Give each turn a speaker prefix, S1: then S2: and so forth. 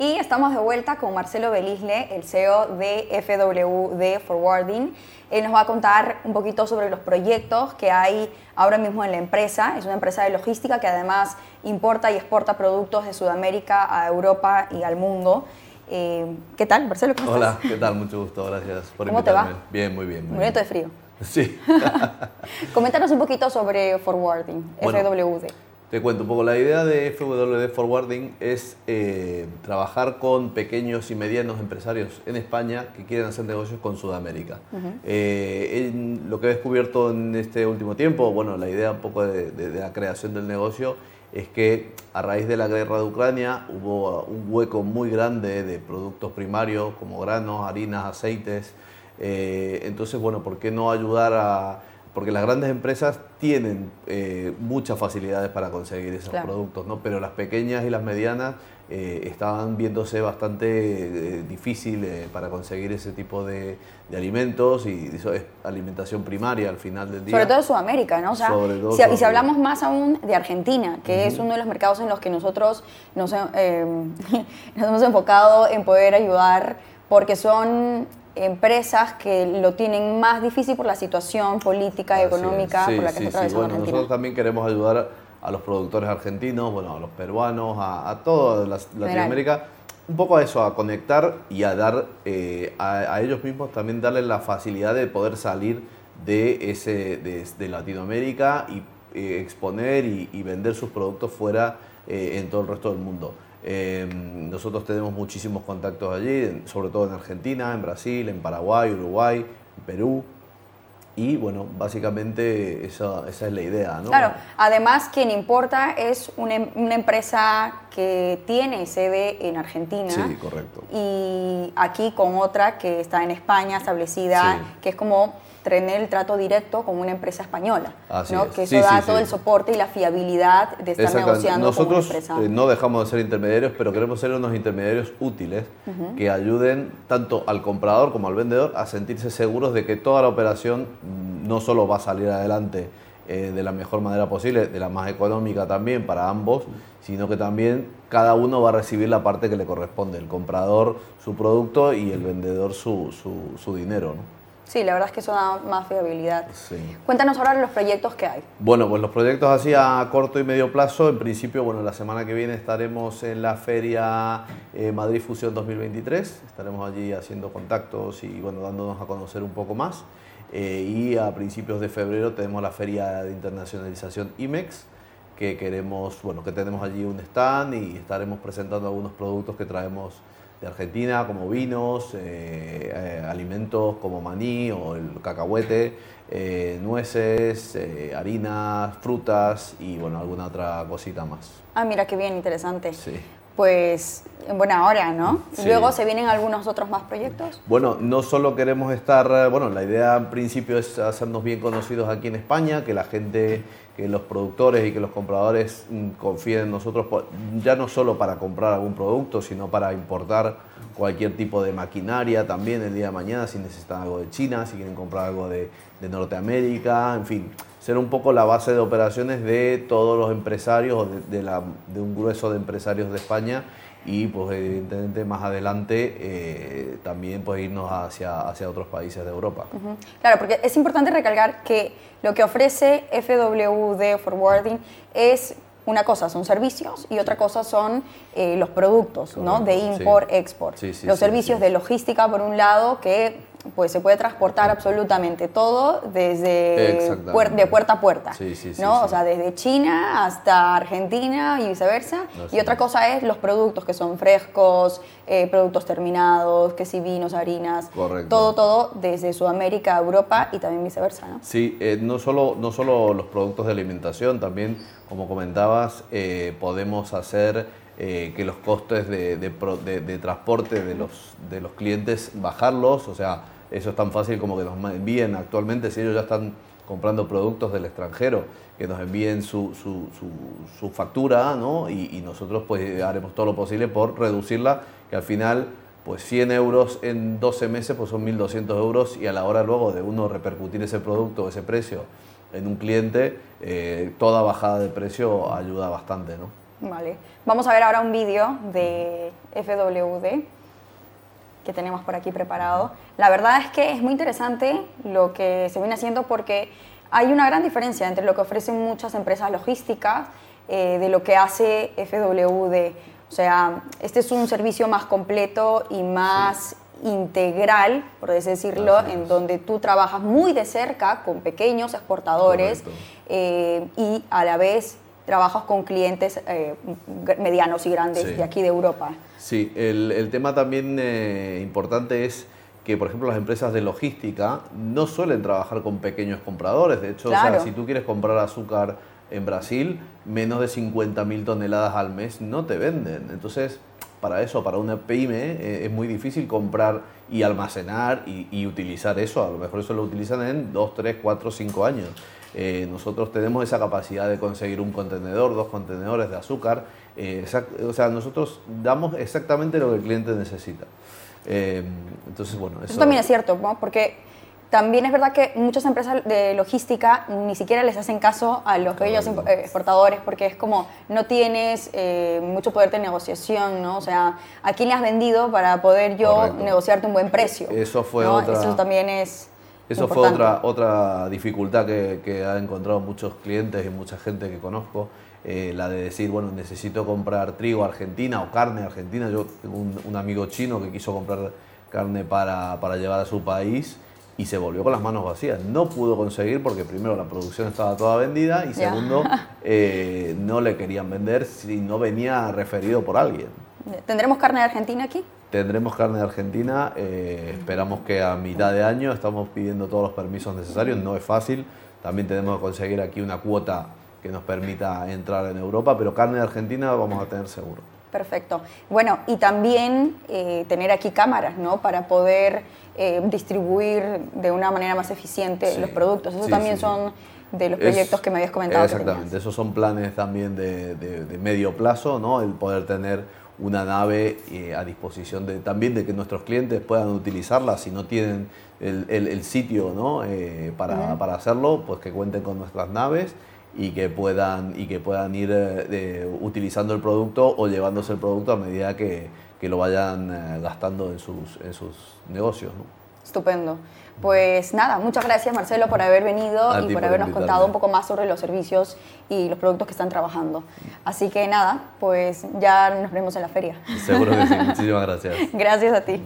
S1: Y estamos de vuelta con Marcelo Belisle, el CEO de FWD Forwarding. Él nos va a contar un poquito sobre los proyectos que hay ahora mismo en la empresa. Es una empresa de logística que además importa y exporta productos de Sudamérica a Europa y al mundo. Eh, ¿Qué tal, Marcelo?
S2: ¿Cómo Hola, ¿qué tal? Mucho gusto, gracias
S1: por ¿Cómo te va?
S2: Bien, muy bien.
S1: Muy, bien. de frío.
S2: Sí.
S1: Coméntanos un poquito sobre Forwarding, FWD.
S2: Te cuento un poco, la idea de FWD Forwarding es eh, trabajar con pequeños y medianos empresarios en España que quieren hacer negocios con Sudamérica. Eh, lo que he descubierto en este último tiempo, bueno, la idea un poco de, de la creación del negocio es que a raíz de la guerra de Ucrania hubo un hueco muy grande de productos primarios como granos, harinas, aceites. Eh, entonces, bueno, ¿por qué no ayudar a...? Porque las grandes empresas tienen eh, muchas facilidades para conseguir esos productos, ¿no? pero las pequeñas y las medianas eh, estaban viéndose bastante eh, difícil eh, para conseguir ese tipo de, alimentos y eso es alimentación primaria al final del día.
S1: Sobre todo en Sudamérica, ¿no? O sea, y si hablamos más aún de Argentina, que es uno de los mercados en los que nosotros nos, nos hemos enfocado en poder ayudar porque son empresas que lo tienen más difícil por la situación política, y económica por la que se atraviesa
S2: bueno, Nosotros también queremos ayudar a los productores argentinos, bueno, a los peruanos, a, a toda Latinoamérica, un poco a eso, a conectar y a dar eh, a, ellos mismos también darles la facilidad de poder salir de, ese, de, Latinoamérica y eh, exponer y, vender sus productos fuera eh, en todo el resto del mundo. Nosotros tenemos muchísimos contactos allí, sobre todo en Argentina, en Brasil, en Paraguay, Uruguay, Perú. Y bueno, básicamente esa, esa, es la idea, ¿no?
S1: Claro, además quien importa es una, em, una, empresa que tiene sede en Argentina.
S2: Sí, correcto.
S1: Y aquí con otra que está en España establecida, que es como tener el trato directo con una empresa española, ¿no? que eso da todo el soporte y la fiabilidad de estar negociando
S2: Nosotros
S1: con una empresa.
S2: Eh, no dejamos de ser intermediarios, pero queremos ser unos intermediarios útiles que ayuden tanto al comprador como al vendedor a sentirse seguros de que toda la operación mm, no solo va a salir adelante eh, de la mejor manera posible, de la más económica también para ambos, sino que también cada uno va a recibir la parte que le corresponde, el comprador su producto y el vendedor su, su, su dinero. ¿no?
S1: Sí, la verdad es que eso da más fiabilidad. Cuéntanos ahora los proyectos que hay.
S2: Bueno, pues los proyectos así a corto y medio plazo, en principio, bueno, la semana que viene estaremos en la feria eh, Madrid Fusión 2023, estaremos allí haciendo contactos y, bueno, dándonos a conocer un poco más. Eh, y a principios de febrero tenemos la feria de internacionalización IMEX, que queremos, bueno, que tenemos allí un stand y estaremos presentando algunos productos que traemos de Argentina, como vinos, eh, eh, alimentos como maní o el cacahuete, eh, nueces, harinas, frutas y bueno, alguna otra cosita más.
S1: Ah, mira qué bien, interesante.
S2: Sí.
S1: Pues en buena hora, ¿no? Luego se vienen algunos otros más proyectos.
S2: Bueno, no solo queremos estar, bueno, la idea en principio es hacernos bien conocidos aquí en España, que la gente que los productores y que los compradores mm, confíen en nosotros, ya no solo para comprar algún producto, sino para importar cualquier tipo de maquinaria también el día de mañana, si necesitan algo de China, si quieren comprar algo de, Norteamérica, en fin, ser un poco la base de operaciones de todos los empresarios o de, de un grueso de empresarios de España y pues evidentemente más adelante eh, también pues irnos hacia, hacia otros países de Europa.
S1: Claro, porque es importante recalcar que lo que ofrece FWD Forwarding es una cosa son servicios y otra cosa son eh, los productos ¿no? de import-export. los servicios de logística, por un lado, que pues se puede transportar absolutamente todo desde de puerta a puerta, ¿no? O sea, desde China hasta Argentina y viceversa. y otra cosa es los productos que son frescos, eh, productos terminados, que si vinos, harinas, todo, todo desde Sudamérica a Europa y también viceversa, ¿no?
S2: Sí, eh, no, solo, no solo los productos de alimentación, también, como comentabas, eh, podemos hacer que los costes de, de, transporte de los, de los clientes bajarlos, o sea, eso es tan fácil como que nos envíen actualmente, si ellos ya están comprando productos del extranjero, que nos envíen su, su, su, factura, ¿no? Y, nosotros pues haremos todo lo posible por reducirla, que al final pues 100 euros en 12 meses pues son 1.200 euros y a la hora luego de uno repercutir ese producto, ese precio en un cliente, eh, toda bajada de precio ayuda bastante, ¿no?
S1: Vale. Vamos a ver ahora un vídeo de FWD que tenemos por aquí preparado. La verdad es que es muy interesante lo que se viene haciendo porque hay una gran diferencia entre lo que ofrecen muchas empresas logísticas eh, de lo que hace FWD. O sea, este es un servicio más completo y más integral, por así decirlo, en donde tú trabajas muy de cerca con pequeños exportadores eh, y a la vez trabajas con clientes eh, medianos y grandes de aquí de Europa.
S2: Sí, el, tema también eh, importante es que, por ejemplo, las empresas de logística no suelen trabajar con pequeños compradores. De hecho, si tú quieres comprar azúcar en Brasil, menos de 50.000 toneladas al mes no te venden. Entonces, para eso, para una pyme, eh, es muy difícil comprar y almacenar y, utilizar eso. A lo mejor eso lo utilizan en 2, 3, 4, 5 años. Eh, nosotros tenemos esa capacidad de conseguir un contenedor, dos contenedores de azúcar. Eh, o sea, nosotros damos exactamente lo que el cliente necesita. entonces, bueno,
S1: eso... eso también es cierto, ¿no? porque también es verdad que muchas empresas de logística ni siquiera les hacen caso a los pequeños eh, exportadores porque es como no tienes eh, mucho poder de negociación, ¿no? O sea, ¿a quién le has vendido para poder yo negociarte un buen precio?
S2: Eso fue otra...
S1: Eso también es...
S2: Eso fue otra, otra dificultad que, que han encontrado muchos clientes y mucha gente que conozco, eh, la de decir, bueno, necesito comprar trigo argentina o carne argentina. Yo tengo un, un amigo chino que quiso comprar carne para, para llevar a su país y se volvió con las manos vacías. No pudo conseguir porque primero la producción estaba toda vendida y segundo eh, no le querían vender si no venía referido por alguien.
S1: ¿Tendremos carne de Argentina aquí?
S2: Tendremos carne de Argentina, eh, esperamos que a mitad de año estamos pidiendo todos los permisos necesarios, no es fácil, también tenemos que conseguir aquí una cuota que nos permita entrar en Europa, pero carne de Argentina vamos a tener seguro.
S1: Perfecto. Bueno, y también eh, tener aquí cámaras, ¿no? Para poder eh, distribuir de una manera más eficiente los productos. Eso también son de los proyectos que me habías comentado.
S2: Exactamente, esos son planes también de, medio plazo, ¿no? El poder tener una nave eh, a disposición de, también de que nuestros clientes puedan utilizarla si no tienen el, sitio ¿no? para, para hacerlo, pues que cuenten con nuestras naves y que puedan, y que puedan ir eh, utilizando el producto o llevándose el producto a medida que, que lo vayan eh, gastando en sus, en sus negocios.
S1: Estupendo. Pues nada, muchas gracias Marcelo por haber venido y por, habernos contado un poco más sobre los servicios y los productos que están trabajando. Así que nada, pues ya nos vemos en la feria.
S2: Seguro que sí, muchísimas gracias.
S1: gracias a ti.